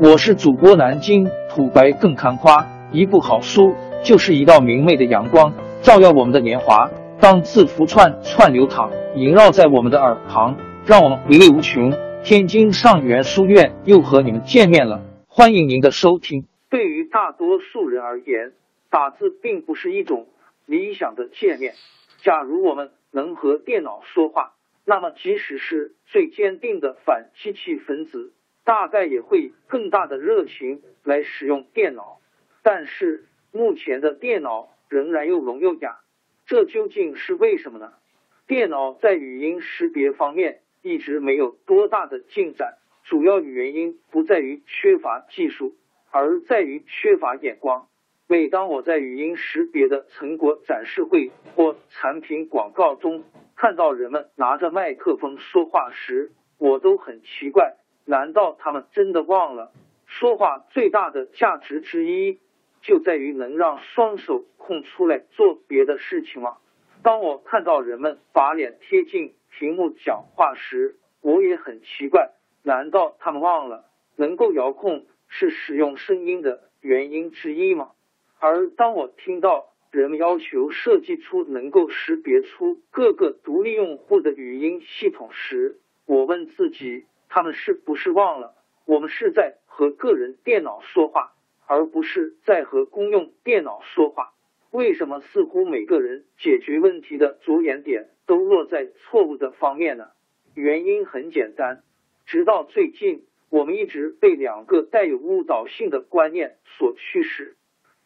我是主播南京土白更看花，一部好书就是一道明媚的阳光，照耀我们的年华。当字符串串流淌，萦绕在我们的耳旁，让我们回味无穷。天津上元书院又和你们见面了，欢迎您的收听。对于大多数人而言，打字并不是一种理想的界面。假如我们能和电脑说话，那么即使是最坚定的反机器分子。大概也会更大的热情来使用电脑，但是目前的电脑仍然又聋又哑，这究竟是为什么呢？电脑在语音识别方面一直没有多大的进展，主要原因不在于缺乏技术，而在于缺乏眼光。每当我在语音识别的成果展示会或产品广告中看到人们拿着麦克风说话时，我都很奇怪。难道他们真的忘了，说话最大的价值之一就在于能让双手空出来做别的事情吗？当我看到人们把脸贴近屏幕讲话时，我也很奇怪，难道他们忘了能够遥控是使用声音的原因之一吗？而当我听到人们要求设计出能够识别出各个独立用户的语音系统时，我问自己。他们是不是忘了，我们是在和个人电脑说话，而不是在和公用电脑说话？为什么似乎每个人解决问题的着眼点都落在错误的方面呢？原因很简单，直到最近，我们一直被两个带有误导性的观念所驱使。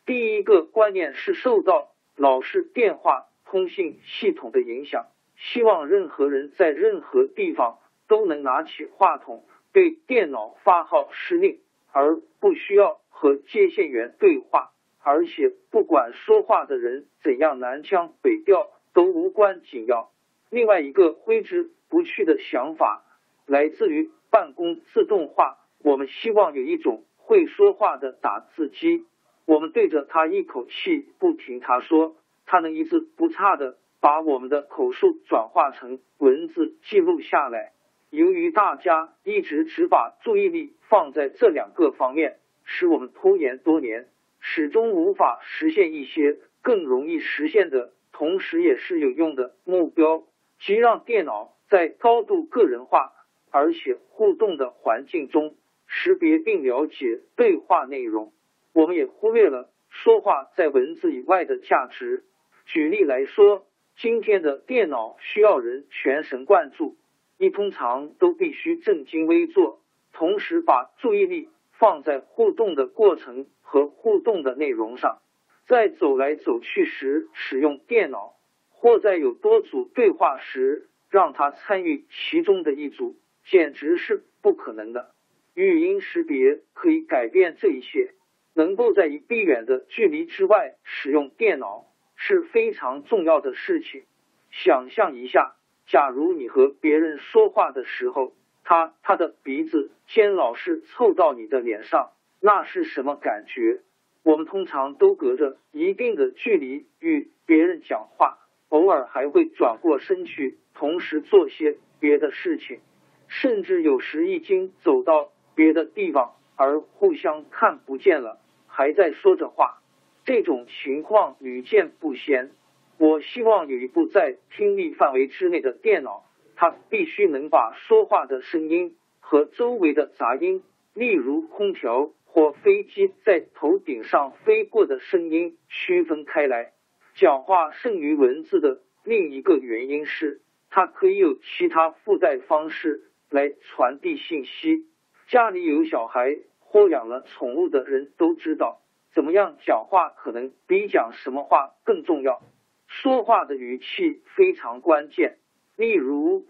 第一个观念是受到老式电话通信系统的影响，希望任何人在任何地方。都能拿起话筒对电脑发号施令，而不需要和接线员对话，而且不管说话的人怎样南腔北调都无关紧要。另外一个挥之不去的想法来自于办公自动化，我们希望有一种会说话的打字机，我们对着它一口气不停他说，它能一字不差的把我们的口述转化成文字记录下来。由于大家一直只把注意力放在这两个方面，使我们拖延多年，始终无法实现一些更容易实现的，同时也是有用的目标，即让电脑在高度个人化而且互动的环境中识别并了解对话内容。我们也忽略了说话在文字以外的价值。举例来说，今天的电脑需要人全神贯注。你通常都必须正襟危坐，同时把注意力放在互动的过程和互动的内容上。在走来走去时使用电脑，或在有多组对话时让他参与其中的一组，简直是不可能的。语音识别可以改变这一切。能够在一臂远的距离之外使用电脑是非常重要的事情。想象一下。假如你和别人说话的时候，他他的鼻子尖老是凑到你的脸上，那是什么感觉？我们通常都隔着一定的距离与别人讲话，偶尔还会转过身去，同时做些别的事情，甚至有时已经走到别的地方，而互相看不见了，还在说着话。这种情况屡见不鲜。我希望有一部在听力范围之内的电脑，它必须能把说话的声音和周围的杂音，例如空调或飞机在头顶上飞过的声音区分开来。讲话胜于文字的另一个原因是，它可以有其他附带方式来传递信息。家里有小孩或养了宠物的人都知道，怎么样讲话可能比讲什么话更重要。说话的语气非常关键。例如，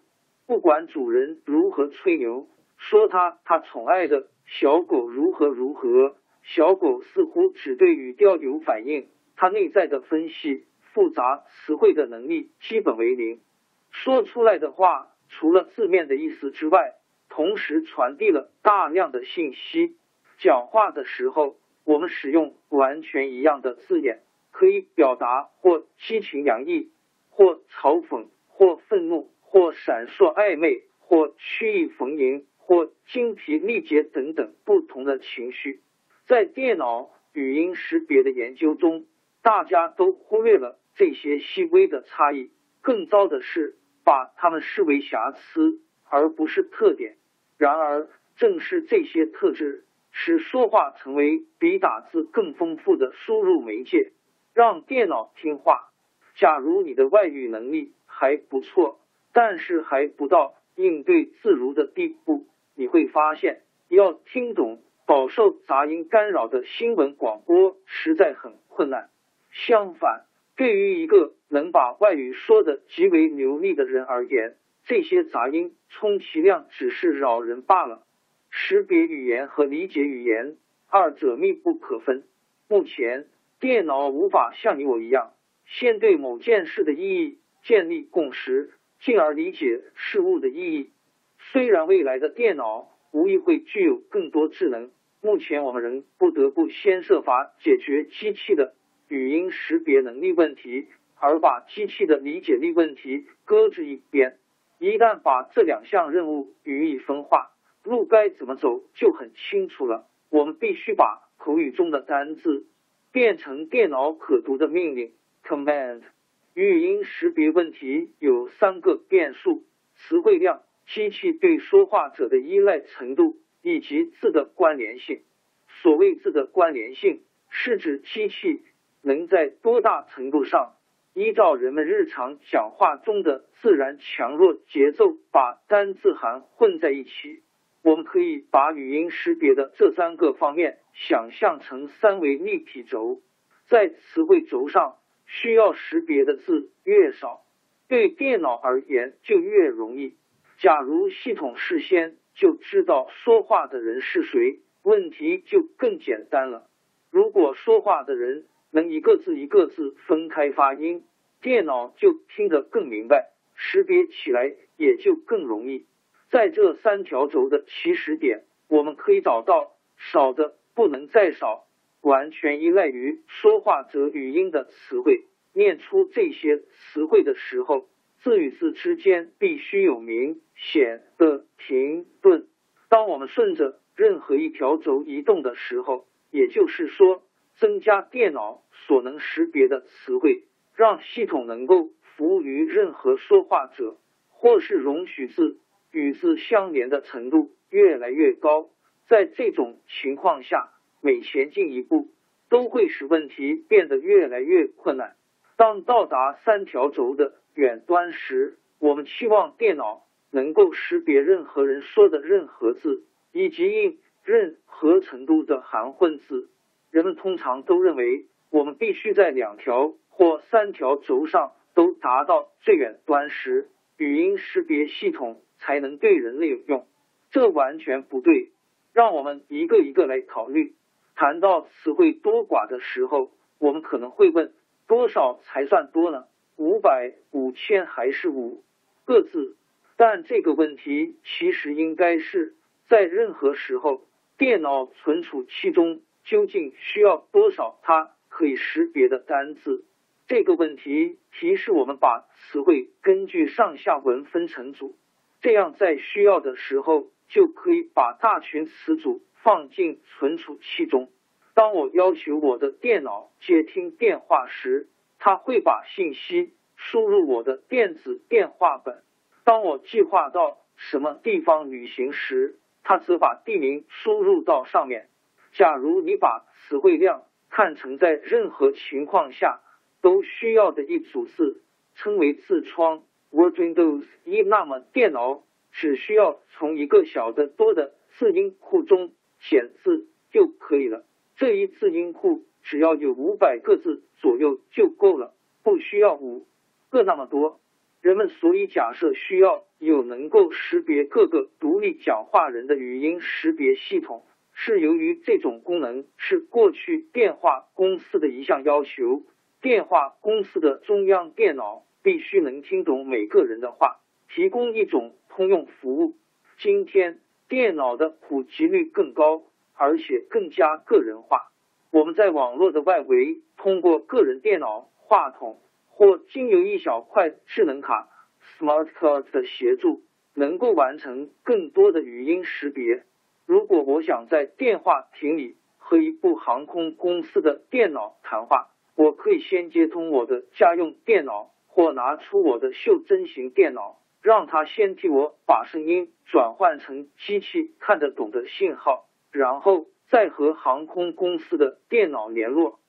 不管主人如何吹牛，说他他宠爱的小狗如何如何，小狗似乎只对语调有反应，它内在的分析复杂词汇的能力基本为零。说出来的话，除了字面的意思之外，同时传递了大量的信息。讲话的时候，我们使用完全一样的字眼。可以表达或激情洋溢，或嘲讽，或愤怒，或闪烁暧昧，或曲意逢迎，或精疲力竭等等不同的情绪。在电脑语音识别的研究中，大家都忽略了这些细微的差异。更糟的是，把它们视为瑕疵，而不是特点。然而，正是这些特质，使说话成为比打字更丰富的输入媒介，让电脑听话。假如你的外语能力还不错，但是还不到应对自如的地步，你会发现要听懂饱受杂音干扰的新闻广播实在很困难。相反，对于一个能把外语说的极为流利的人而言，这些杂音充其量只是扰人罢了。识别语言和理解语言二者密不可分。目前，电脑无法像你我一样，先对某件事的意义建立共识，进而理解事物的意义。虽然未来的电脑无疑会具有更多智能，目前我们仍不得不先设法解决机器的语音识别能力问题，而把机器的理解力问题搁置一边。一旦把这两项任务予以分化，路该怎么走就很清楚了。我们必须把口语中的单字变成电脑可读的命令 （command）。语音识别问题有三个变数：词汇量、机器对说话者的依赖程度以及字的关联性。所谓字的关联性，是指机器能在多大程度上。依照人们日常讲话中的自然强弱节奏，把单字含混在一起。我们可以把语音识别的这三个方面想象成三维立体轴，在词汇轴上，需要识别的字越少，对电脑而言就越容易。假如系统事先就知道说话的人是谁，问题就更简单了。如果说话的人能一个字一个字分开发音，电脑就听得更明白，识别起来也就更容易。在这三条轴的起始点，我们可以找到少的不能再少，完全依赖于说话者语音的词汇。念出这些词汇的时候，字与字之间必须有明显的停顿。当我们顺着任何一条轴移动的时候，也就是说。增加电脑所能识别的词汇，让系统能够服务于任何说话者，或是容许字与字相连的程度越来越高。在这种情况下，每前进一步都会使问题变得越来越困难。当到达三条轴的远端时，我们期望电脑能够识别任何人说的任何字，以及应任何程度的含混字。人们通常都认为，我们必须在两条或三条轴上都达到最远端时，语音识别系统才能对人类有用。这完全不对。让我们一个一个来考虑。谈到词汇多寡的时候，我们可能会问：多少才算多呢？五百、五千还是五个字？但这个问题其实应该是在任何时候，电脑存储器中。究竟需要多少它可以识别的单字？这个问题提示我们把词汇根据上下文分成组，这样在需要的时候就可以把大群词组放进存储器中。当我要求我的电脑接听电话时，它会把信息输入我的电子电话本；当我计划到什么地方旅行时，它则把地名输入到上面。假如你把词汇量看成在任何情况下都需要的一组字，称为字窗 （Word Windows），一那么电脑只需要从一个小的多的字音库中显示就可以了。这一字音库只要有五百个字左右就够了，不需要五个那么多。人们所以假设需要有能够识别各个独立讲话人的语音识别系统。是由于这种功能是过去电话公司的一项要求，电话公司的中央电脑必须能听懂每个人的话，提供一种通用服务。今天电脑的普及率更高，而且更加个人化。我们在网络的外围，通过个人电脑、话筒或经由一小块智能卡 （smart card） 的协助。能够完成更多的语音识别。如果我想在电话亭里和一部航空公司的电脑谈话，我可以先接通我的家用电脑，我拿出我的袖珍型电脑，让他先替我把声音转换成机器看得懂的信号，然后再和航空公司的电脑联络。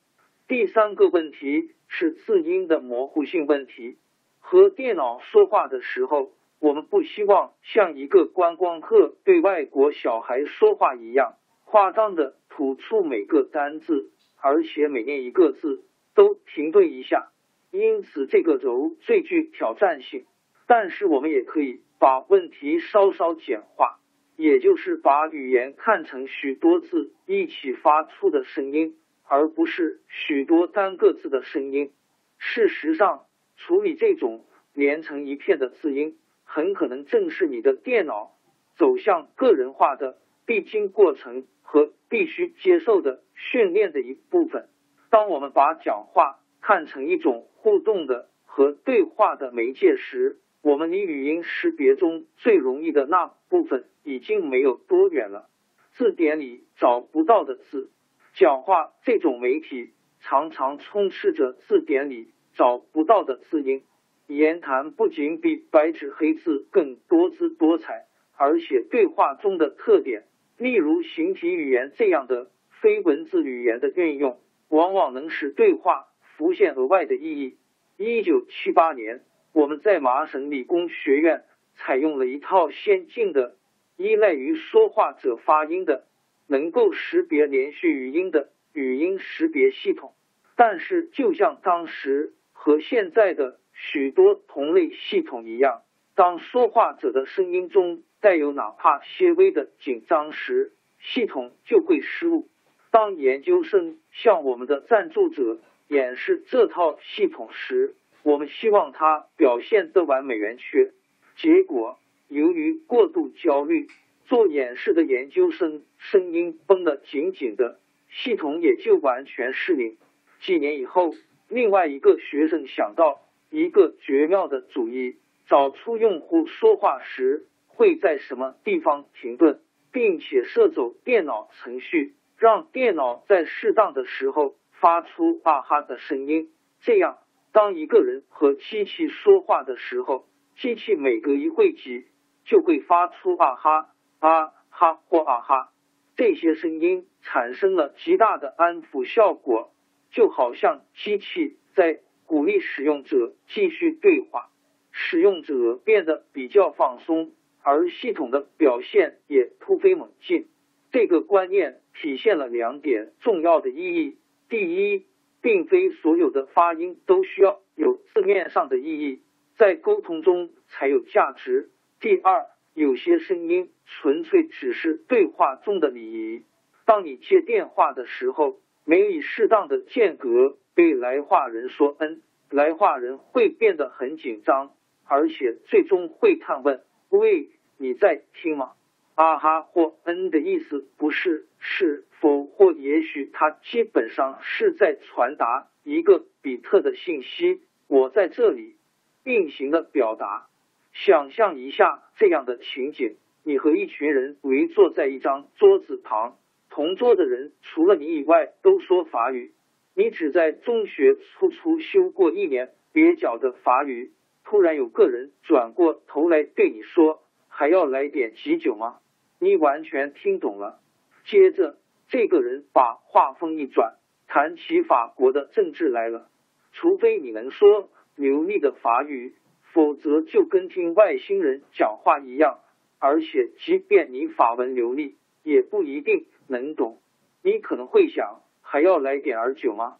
第三个问题是字音的模糊性问题。和电脑说话的时候，我们不希望像一个观光客对外国小孩说话一样，夸张的吐出每个单字，而且每念一个字都停顿一下。因此，这个轴最具挑战性。但是，我们也可以把问题稍稍简化，也就是把语言看成许多字一起发出的声音。而不是许多单个字的声音。事实上，处理这种连成一片的字音，很可能正是你的电脑走向个人化的必经过程和必须接受的训练的一部分。当我们把讲话看成一种互动的和对话的媒介时，我们离语音识别中最容易的那部分已经没有多远了。字典里找不到的字。讲话这种媒体常常充斥着字典里找不到的字音。言谈不仅比白纸黑字更多姿多彩，而且对话中的特点，例如形体语言这样的非文字语言的运用，往往能使对话浮现额外的意义。一九七八年，我们在麻省理工学院采用了一套先进的、依赖于说话者发音的。能够识别连续语音的语音识别系统，但是就像当时和现在的许多同类系统一样，当说话者的声音中带有哪怕些微的紧张时，系统就会失误。当研究生向我们的赞助者演示这套系统时，我们希望它表现得完美圆缺，结果由于过度焦虑。做演示的研究生声音绷得紧紧的，系统也就完全失灵。几年以后，另外一个学生想到一个绝妙的主意，找出用户说话时会在什么地方停顿，并且设走电脑程序，让电脑在适当的时候发出啊哈的声音。这样，当一个人和机器说话的时候，机器每隔一会几就会发出啊哈。啊哈或啊哈，这些声音产生了极大的安抚效果，就好像机器在鼓励使用者继续对话，使用者变得比较放松，而系统的表现也突飞猛进。这个观念体现了两点重要的意义：第一，并非所有的发音都需要有字面上的意义，在沟通中才有价值；第二。有些声音纯粹只是对话中的礼仪。当你接电话的时候，没有以适当的间隔对来话人说“嗯”，来话人会变得很紧张，而且最终会探问：“喂，你在听吗？”啊哈或“嗯”的意思不是是否或也许，它基本上是在传达一个比特的信息：“我在这里。”并行的表达。想象一下这样的情景：你和一群人围坐在一张桌子旁，同桌的人除了你以外都说法语。你只在中学初初修过一年蹩脚的法语。突然有个人转过头来对你说：“还要来点急酒吗？”你完全听懂了。接着，这个人把话锋一转，谈起法国的政治来了。除非你能说流利的法语。否则就跟听外星人讲话一样，而且即便你法文流利，也不一定能懂。你可能会想，还要来点儿酒吗？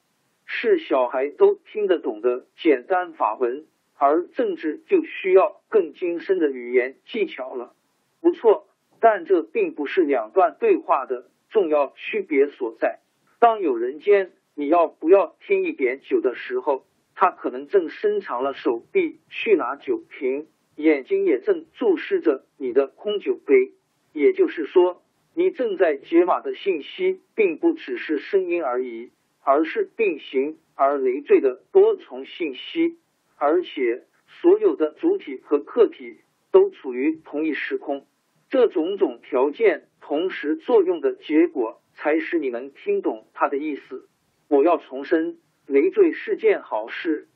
是小孩都听得懂的简单法文，而政治就需要更精深的语言技巧了。不错，但这并不是两段对话的重要区别所在。当有人间你要不要添一点酒的时候。他可能正伸长了手臂去拿酒瓶，眼睛也正注视着你的空酒杯。也就是说，你正在解码的信息并不只是声音而已，而是并行而累赘的多重信息。而且，所有的主体和客体都处于同一时空。这种种条件同时作用的结果，才使你能听懂他的意思。我要重申，累赘是件好事，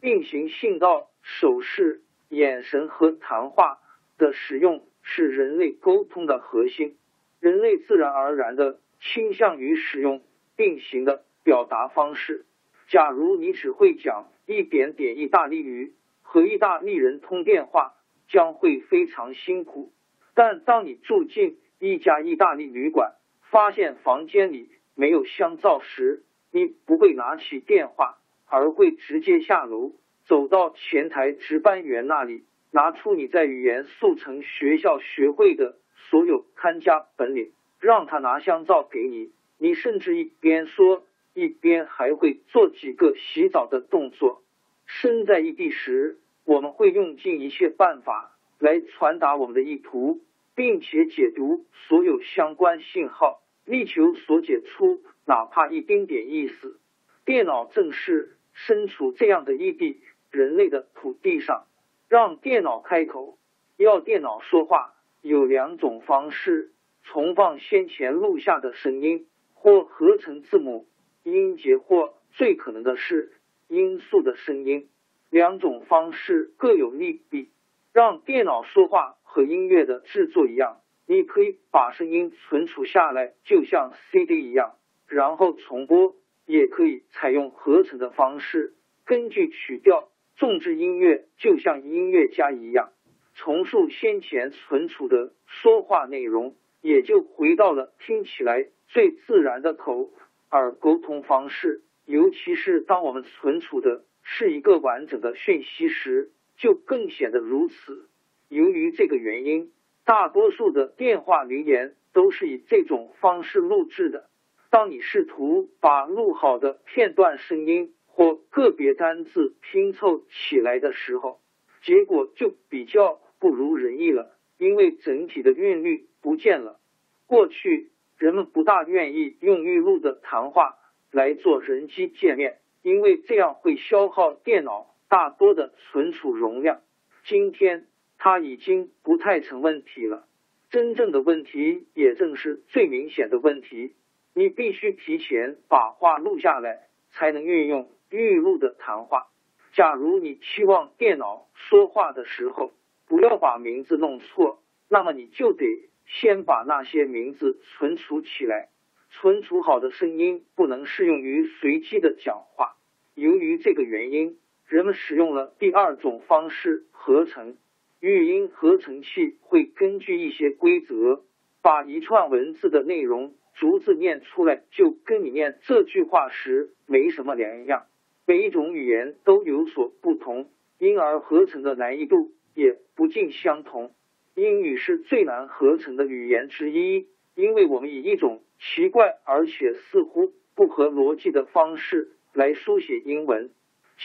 并行信道、手势、眼神和谈话的使用是人类沟通的核心。人类自然而然的倾向于使用并行的表达方式。假如你只会讲一点点意大利语，和意大利人通电话将会非常辛苦。但当你住进一家意大利旅馆，发现房间里没有香皂时，你不会拿起电话，而会直接下楼，走到前台值班员那里，拿出你在语言速成学校学会的所有看家本领，让他拿香皂给你。你甚至一边说，一边还会做几个洗澡的动作。身在异地时，我们会用尽一切办法。来传达我们的意图，并且解读所有相关信号，力求所解出哪怕一丁点意思。电脑正是身处这样的异地人类的土地上，让电脑开口，要电脑说话，有两种方式：重放先前录下的声音，或合成字母、音节，或最可能的是音素的声音。两种方式各有利弊。让电脑说话和音乐的制作一样，你可以把声音存储下来，就像 CD 一样，然后重播；也可以采用合成的方式，根据曲调重置音乐，就像音乐家一样重塑先前存储的说话内容，也就回到了听起来最自然的口耳沟通方式。尤其是当我们存储的是一个完整的讯息时。就更显得如此。由于这个原因，大多数的电话留言都是以这种方式录制的。当你试图把录好的片段声音或个别单字拼凑起来的时候，结果就比较不如人意了，因为整体的韵律不见了。过去人们不大愿意用预录的谈话来做人机界面，因为这样会消耗电脑。大多的存储容量，今天它已经不太成问题了。真正的问题，也正是最明显的问题，你必须提前把话录下来，才能运用预录的谈话。假如你期望电脑说话的时候不要把名字弄错，那么你就得先把那些名字存储起来。存储好的声音不能适用于随机的讲话，由于这个原因。人们使用了第二种方式合成语音合成器，会根据一些规则，把一串文字的内容逐字念出来，就跟你念这句话时没什么两样。每一种语言都有所不同，因而合成的难易度也不尽相同。英语是最难合成的语言之一，因为我们以一种奇怪而且似乎不合逻辑的方式来书写英文。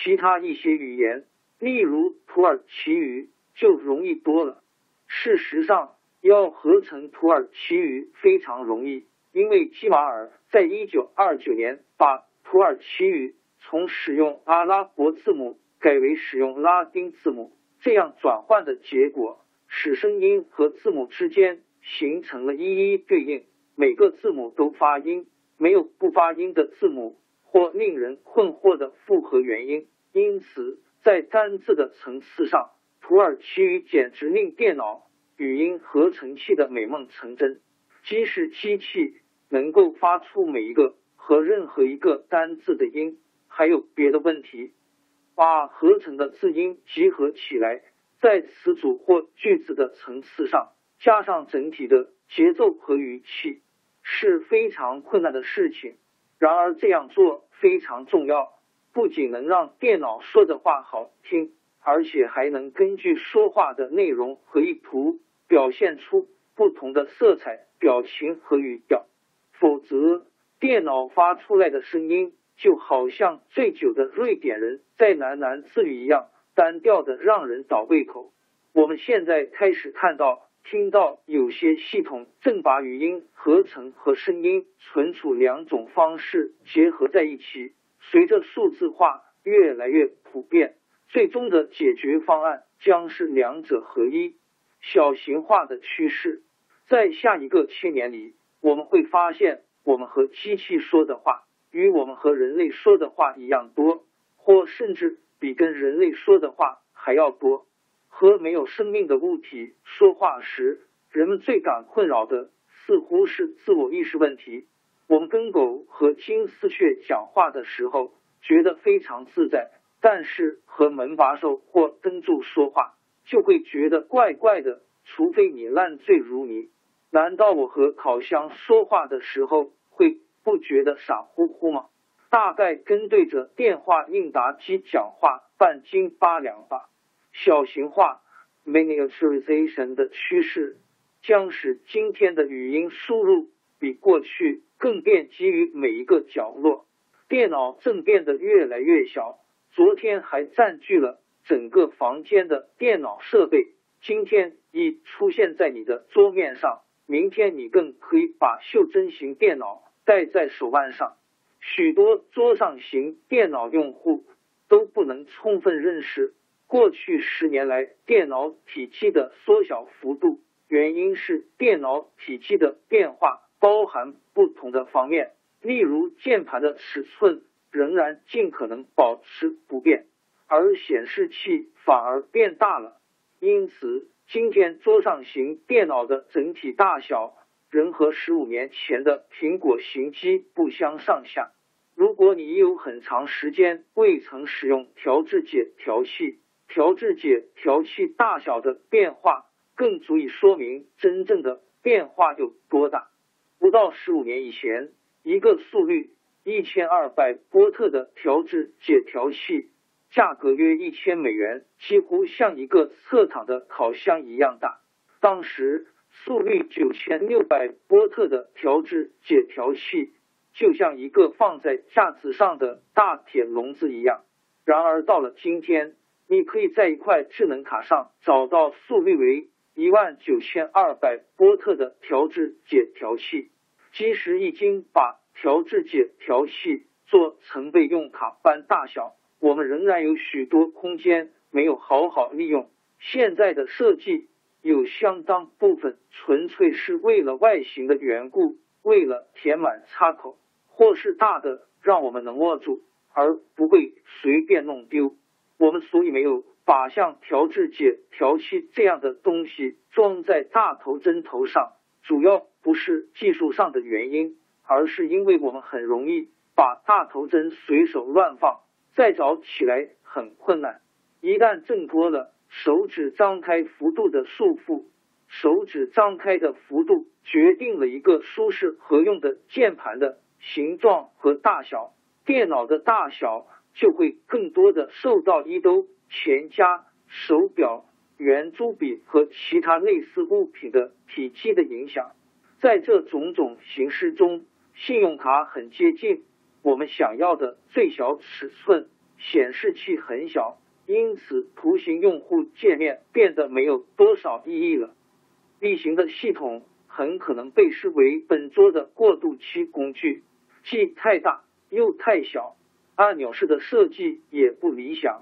其他一些语言，例如土耳其语，就容易多了。事实上，要合成土耳其语非常容易，因为基马尔在一九二九年把土耳其语从使用阿拉伯字母改为使用拉丁字母，这样转换的结果使声音和字母之间形成了一一对应，每个字母都发音，没有不发音的字母。或令人困惑的复合原因，因此在单字的层次上，土耳其语简直令电脑语音合成器的美梦成真。即使机器能够发出每一个和任何一个单字的音，还有别的问题。把合成的字音集合起来，在词组或句子的层次上加上整体的节奏和语气，是非常困难的事情。然而这样做非常重要，不仅能让电脑说的话好听，而且还能根据说话的内容和意图表现出不同的色彩、表情和语调。否则，电脑发出来的声音就好像醉酒的瑞典人在喃喃自语一样，单调的让人倒胃口。我们现在开始看到。听到有些系统正把语音合成和声音存储两种方式结合在一起。随着数字化越来越普遍，最终的解决方案将是两者合一。小型化的趋势。在下一个千年里，我们会发现，我们和机器说的话，与我们和人类说的话一样多，或甚至比跟人类说的话还要多。和没有生命的物体说话时，人们最感困扰的似乎是自我意识问题。我们跟狗和金丝雀讲话的时候，觉得非常自在，但是和门把手或灯柱说话，就会觉得怪怪的。除非你烂醉如泥。难道我和烤箱说话的时候会不觉得傻乎乎吗？大概跟对着电话应答机讲话半斤八两吧。小型化 （miniaturization） 的趋势将使今天的语音输入比过去更便捷于每一个角落。电脑正变得越来越小，昨天还占据了整个房间的电脑设备，今天已出现在你的桌面上。明天你更可以把袖珍型电脑戴在手腕上。许多桌上型电脑用户都不能充分认识过去十年来电脑体积的缩小幅度，原因是电脑体积的变化包含不同的方面，例如键盘的尺寸仍然尽可能保持不变，而显示器反而变大了。因此。今天桌上型电脑的整体大小仍和十五年前的苹果型机不相上下。如果你有很长时间未曾使用调制解调器，调制解调器大小的变化更足以说明真正的变化有多大。不到十五年以前，一个速率一千二百波特的调制解调器。价格约一千美元，几乎像一个侧躺的烤箱一样大。当时速率九千六百波特的调制解调器就像一个放在架子上的大铁笼子一样。然而到了今天，你可以在一块智能卡上找到速率为一万九千二百波特的调制解调器。即使已经把调制解调器做成备用卡般大小。我们仍然有许多空间没有好好利用。现在的设计有相当部分纯粹是为了外形的缘故，为了填满插口，或是大的让我们能握住，而不会随便弄丢。我们所以没有把像调制解调器这样的东西装在大头针头上，主要不是技术上的原因，而是因为我们很容易把大头针随手乱放。再找起来很困难，一旦挣脱了手指张开幅度的束缚，手指张开的幅度决定了一个舒适合用的键盘的形状和大小，电脑的大小就会更多的受到衣兜、钱夹、手表、圆珠笔和其他类似物品的体积的影响。在这种种形式中，信用卡很接近。我们想要的最小尺寸，显示器很小，因此图形用户界面变得没有多少意义了。例行的系统很可能被视为本桌的过渡期工具，既太大又太小，按钮式的设计也不理想。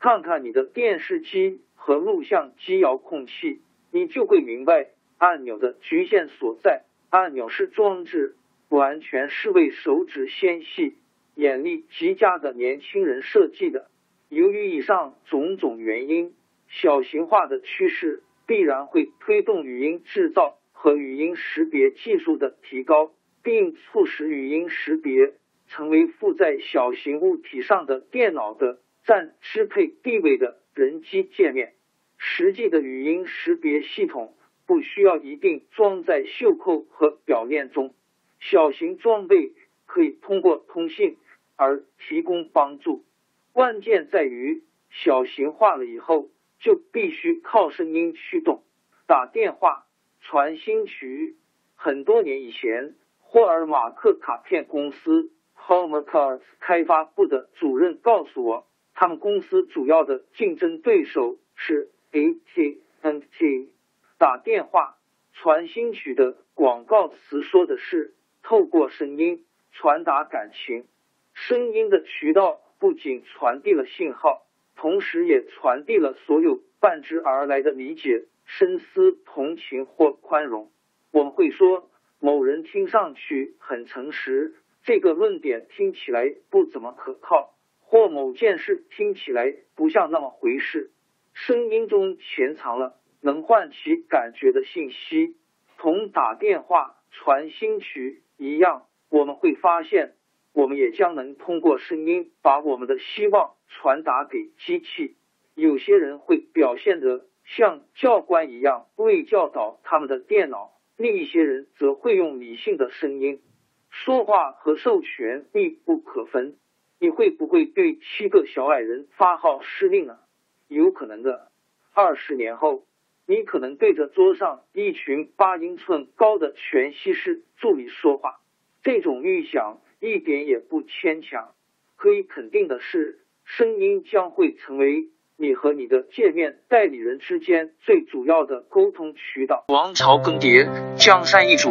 看看你的电视机和录像机遥控器，你就会明白按钮的局限所在。按钮式装置。完全是为手指纤细、眼力极佳的年轻人设计的。由于以上种种原因，小型化的趋势必然会推动语音制造和语音识别技术的提高，并促使语音识别成为附在小型物体上的电脑的占支配地位的人机界面。实际的语音识别系统不需要一定装在袖扣和表链中。小型装备可以通过通信而提供帮助，关键在于小型化了以后就必须靠声音驱动。打电话、传新曲。很多年以前，霍尔马克卡片公司 （Hallmark） 开发部的主任告诉我，他们公司主要的竞争对手是 AT&T。打电话、传新曲的广告词说的是。透过声音传达感情，声音的渠道不仅传递了信号，同时也传递了所有伴之而来的理解、深思、同情或宽容。我们会说某人听上去很诚实，这个论点听起来不怎么可靠，或某件事听起来不像那么回事。声音中潜藏了能唤起感觉的信息，同打电话传新曲一样。我们会发现，我们也将能通过声音把我们的希望传达给机器。有些人会表现得像教官一样为教导他们的电脑，另一些人则会用理性的声音说话，和授权密不可分。你会不会对七个小矮人发号施令呢？有可能的。二十年后，你可能对着桌上一群八英寸高的全息式助理说话。这种预想一点也不牵强。可以肯定的是，声音将会成为你和你的界面代理人之间最主要的沟通渠道。王朝更迭，江山易主，